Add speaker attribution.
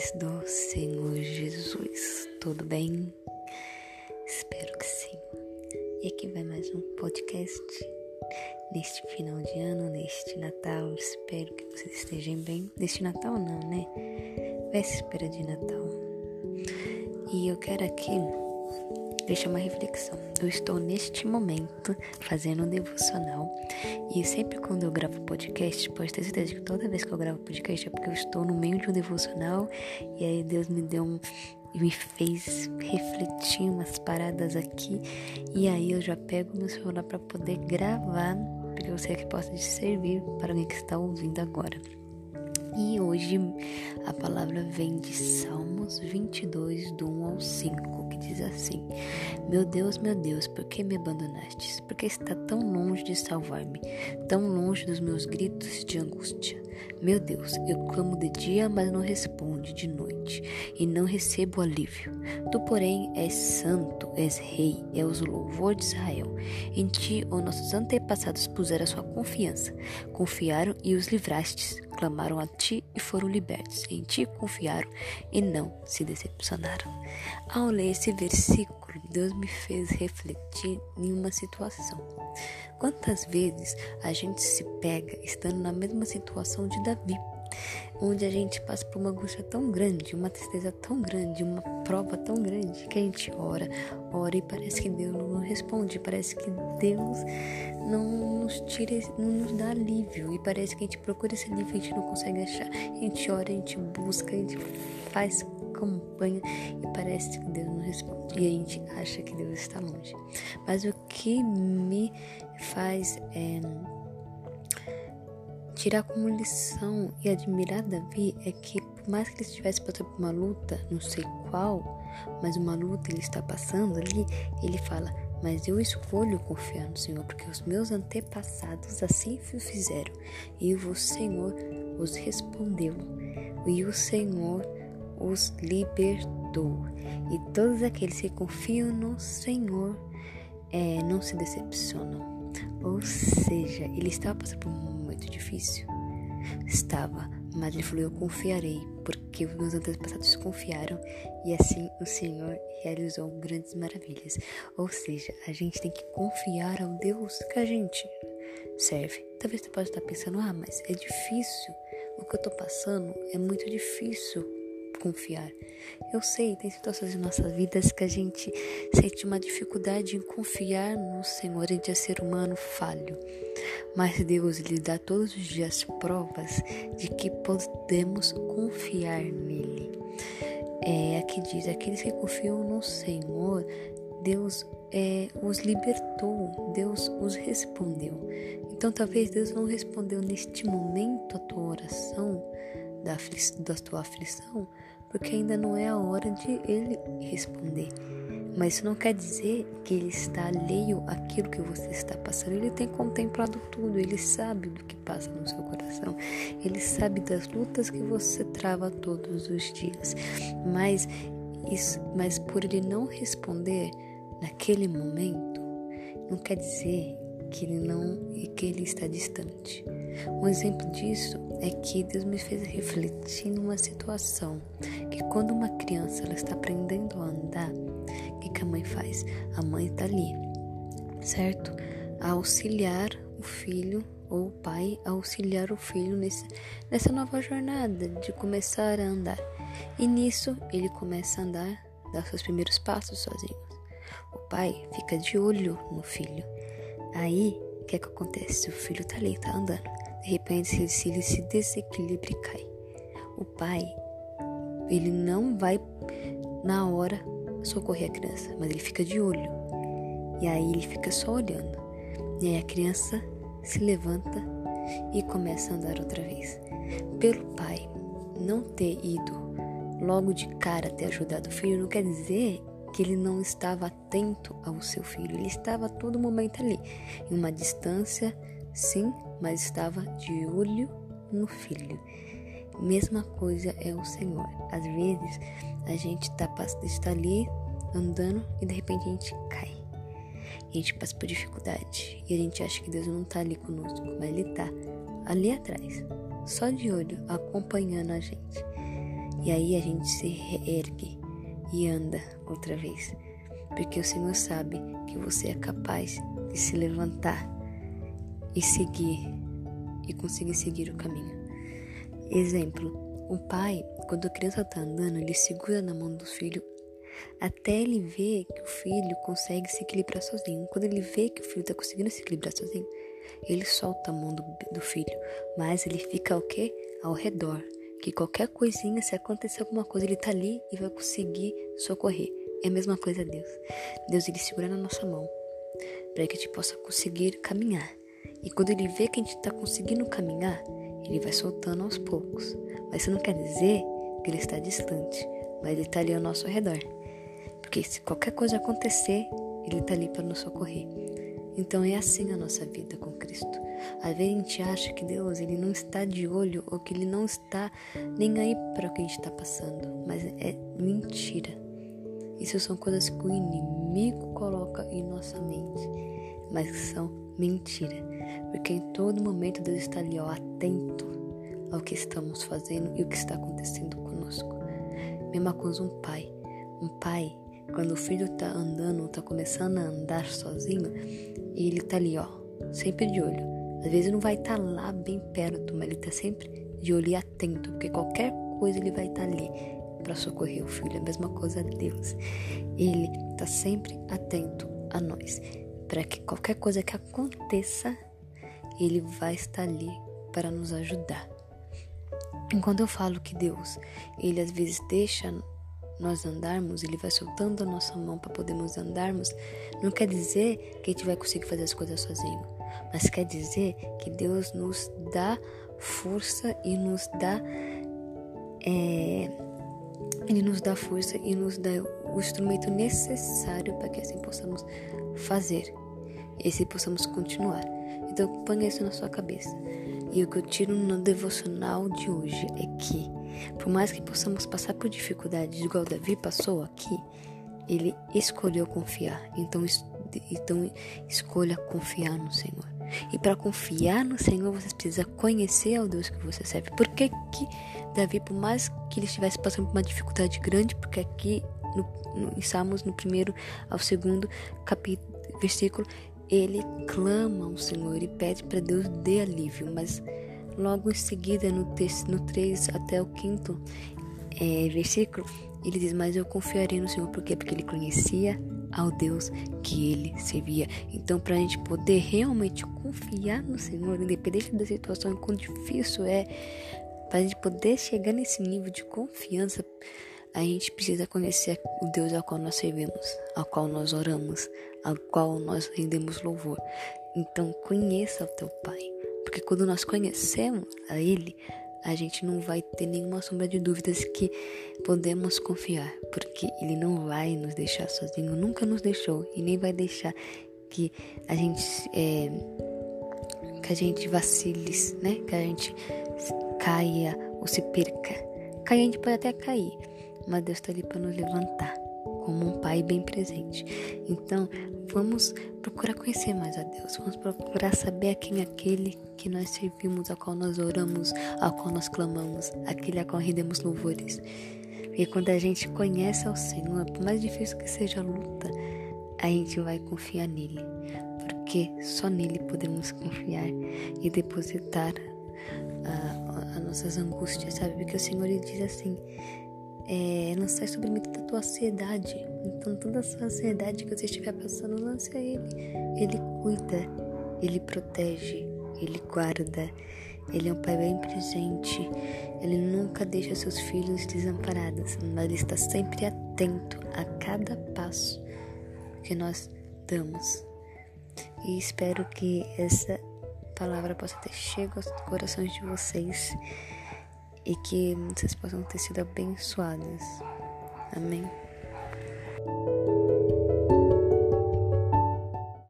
Speaker 1: paz do Senhor Jesus. Tudo bem? Espero que sim. E aqui vai mais um podcast neste final de ano, neste Natal. Espero que vocês estejam bem. Neste Natal, não, né? Véspera de Natal. E eu quero aqui deixar uma reflexão. Eu estou neste momento fazendo um devocional e sempre quando eu gravo podcast, pode ter certeza que toda vez que eu gravo podcast é porque eu estou no meio de um devocional e aí Deus me deu um me fez refletir umas paradas aqui e aí eu já pego meu celular para poder gravar, porque eu sei que possa servir para alguém que está ouvindo agora. E hoje a palavra vem de Salmos 22, do 1 ao 5, que diz assim: Meu Deus, meu Deus, por que me abandonastes? Porque está tão longe de salvar-me, tão longe dos meus gritos de angústia. Meu Deus, eu clamo de dia, mas não responde de noite, e não recebo alívio. Tu, porém, és santo, és rei, és o louvor de Israel. Em ti, os nossos antepassados puseram a sua confiança, confiaram e os livrastes, clamaram a ti e foram libertos. Em ti confiaram e não se decepcionaram. Ao ler esse versículo, Deus me fez refletir em uma situação. Quantas vezes a gente se pega estando na mesma situação de Davi, onde a gente passa por uma angústia tão grande, uma tristeza tão grande, uma prova tão grande, que a gente ora, ora e parece que Deus não responde, parece que Deus não nos tira, não nos dá alívio, e parece que a gente procura esse alívio e a gente não consegue achar. A gente ora, a gente busca, a gente faz campanha e parece que Deus não responde. E a gente acha que Deus está longe. Mas o que me faz é, tirar como lição e admirar Davi é que, por mais que ele estivesse passando por uma luta, não sei qual, mas uma luta ele está passando ali, ele fala: Mas eu escolho confiar no Senhor, porque os meus antepassados assim fizeram, e o Senhor os respondeu, e o Senhor os libertou. E todos aqueles que confiam no Senhor é, não se decepcionam. Ou seja, ele estava passando por um momento difícil. Estava, mas ele falou: Eu confiarei, porque os meus antepassados confiaram e assim o Senhor realizou grandes maravilhas. Ou seja, a gente tem que confiar ao Deus que a gente serve. Talvez você possa estar pensando: Ah, mas é difícil. O que eu estou passando é muito difícil confiar. Eu sei, tem situações em nossas vidas que a gente sente uma dificuldade em confiar no Senhor, é ser humano falho. Mas Deus lhe dá todos os dias provas de que podemos confiar nele. É, aqui diz: aqueles que confiam no Senhor, Deus é, os libertou, Deus os respondeu. Então, talvez Deus não respondeu neste momento a tua oração, da, da tua aflição, porque ainda não é a hora de ele responder. Mas isso não quer dizer que ele está alheio àquilo que você está passando. Ele tem contemplado tudo, ele sabe do que passa no seu coração, ele sabe das lutas que você trava todos os dias. Mas, isso, mas por ele não responder naquele momento, não quer dizer que ele não que ele está distante. Um exemplo disso é que Deus me fez refletir numa situação que quando uma criança ela está aprendendo a andar, o que, que a mãe faz? A mãe está ali, certo? A auxiliar o filho ou o pai a auxiliar o filho nesse, nessa nova jornada de começar a andar. E nisso ele começa a andar, dar seus primeiros passos sozinho. O pai fica de olho no filho. Aí, o que, que acontece? O filho tá ali, tá andando. De repente, se ele se desequilibra e cai. O pai, ele não vai na hora socorrer a criança, mas ele fica de olho. E aí ele fica só olhando. E aí a criança se levanta e começa a andar outra vez. Pelo pai não ter ido logo de cara ter ajudado o filho, não quer dizer que ele não estava atento ao seu filho. Ele estava a todo momento ali, em uma distância, sim, mas estava de olho no filho. Mesma coisa é o Senhor. Às vezes a gente está está ali andando e de repente a gente cai. A gente passa por dificuldade. E a gente acha que Deus não está ali conosco, mas Ele está ali atrás, só de olho, acompanhando a gente. E aí a gente se reergue e anda outra vez. Porque o Senhor sabe que você é capaz de se levantar e seguir e conseguir seguir o caminho. Exemplo: o pai, quando a criança está andando, ele segura na mão do filho até ele ver que o filho consegue se equilibrar sozinho. Quando ele vê que o filho está conseguindo se equilibrar sozinho, ele solta a mão do, do filho, mas ele fica o quê? Ao redor. Que qualquer coisinha, se acontecer alguma coisa, ele está ali e vai conseguir socorrer. É a mesma coisa Deus. Deus ele segura na nossa mão para que a gente possa conseguir caminhar. E quando ele vê que a gente está conseguindo caminhar, ele vai soltando aos poucos. Mas isso não quer dizer que ele está distante, mas ele está ali ao nosso redor. Porque se qualquer coisa acontecer, ele está ali para nos socorrer. Então é assim a nossa vida com Cristo. Às vezes a gente acha que Deus ele não está de olho ou que ele não está nem aí para o que a gente está passando, mas é mentira. Isso são coisas que o inimigo coloca em nossa mente, mas são mentira. Porque em todo momento Deus está ali, ó, atento ao que estamos fazendo e o que está acontecendo conosco. Mesma coisa um pai. Um pai, quando o filho está andando, está começando a andar sozinho, ele está ali, ó, sempre de olho. Às vezes não vai estar tá lá bem perto, mas ele está sempre de olho e atento, porque qualquer coisa ele vai estar tá ali para socorrer o filho. A mesma coisa Deus. Ele está sempre atento a nós, para que qualquer coisa que aconteça, ele vai estar ali para nos ajudar. Enquanto eu falo que Deus, ele às vezes deixa nós andarmos, ele vai soltando a nossa mão para podermos andarmos, não quer dizer que a gente vai conseguir fazer as coisas sozinho, mas quer dizer que Deus nos dá força e nos dá é, ele nos dá força e nos dá o instrumento necessário para que assim possamos fazer e assim possamos continuar. Então ponha isso na sua cabeça. E o que eu tiro no devocional de hoje é que, por mais que possamos passar por dificuldades, igual Davi passou aqui, ele escolheu confiar. Então, então escolha confiar no Senhor. E para confiar no Senhor, você precisa conhecer ao Deus que você serve. Por que, que Davi, por mais que ele estivesse passando por uma dificuldade grande, porque aqui no, no, em Salmos, no primeiro ao segundo capítulo, versículo, ele clama ao Senhor e pede para Deus dê alívio, mas logo em seguida, no, no 3 até o 5 é, versículo, ele diz: Mas eu confiarei no Senhor, por quê? Porque ele conhecia ao Deus que ele servia. Então, para a gente poder realmente confiar no Senhor, independente da situação, quão difícil é, para a gente poder chegar nesse nível de confiança, a gente precisa conhecer o Deus ao qual nós servimos, ao qual nós oramos, ao qual nós rendemos louvor. Então conheça o teu Pai, porque quando nós conhecemos a Ele, a gente não vai ter nenhuma sombra de dúvidas que podemos confiar, porque Ele não vai nos deixar sozinho, nunca nos deixou e nem vai deixar que a gente é, que a gente vacile, né? Que a gente caia ou se perca. Cair a gente pode até cair, mas Deus está ali para nos levantar como um pai bem presente. Então, vamos procurar conhecer mais a Deus, vamos procurar saber a quem é aquele que nós servimos, a qual nós oramos, a qual nós clamamos, aquele a qual rendemos louvores. Porque quando a gente conhece ao Senhor, por mais difícil que seja a luta, a gente vai confiar nele, porque só nele podemos confiar e depositar as nossas angústias, sabe? Porque o Senhor ele diz assim: é, lançar sobre mim toda a tua ansiedade. Então, toda a sua ansiedade que você estiver passando, lance a Ele. Ele cuida, Ele protege, Ele guarda. Ele é um pai bem presente. Ele nunca deixa seus filhos desamparados, mas ele está sempre atento a cada passo que nós damos. E espero que essa palavra possa ter chegado aos corações de vocês e que vocês possam ter sido abençoadas. Amém.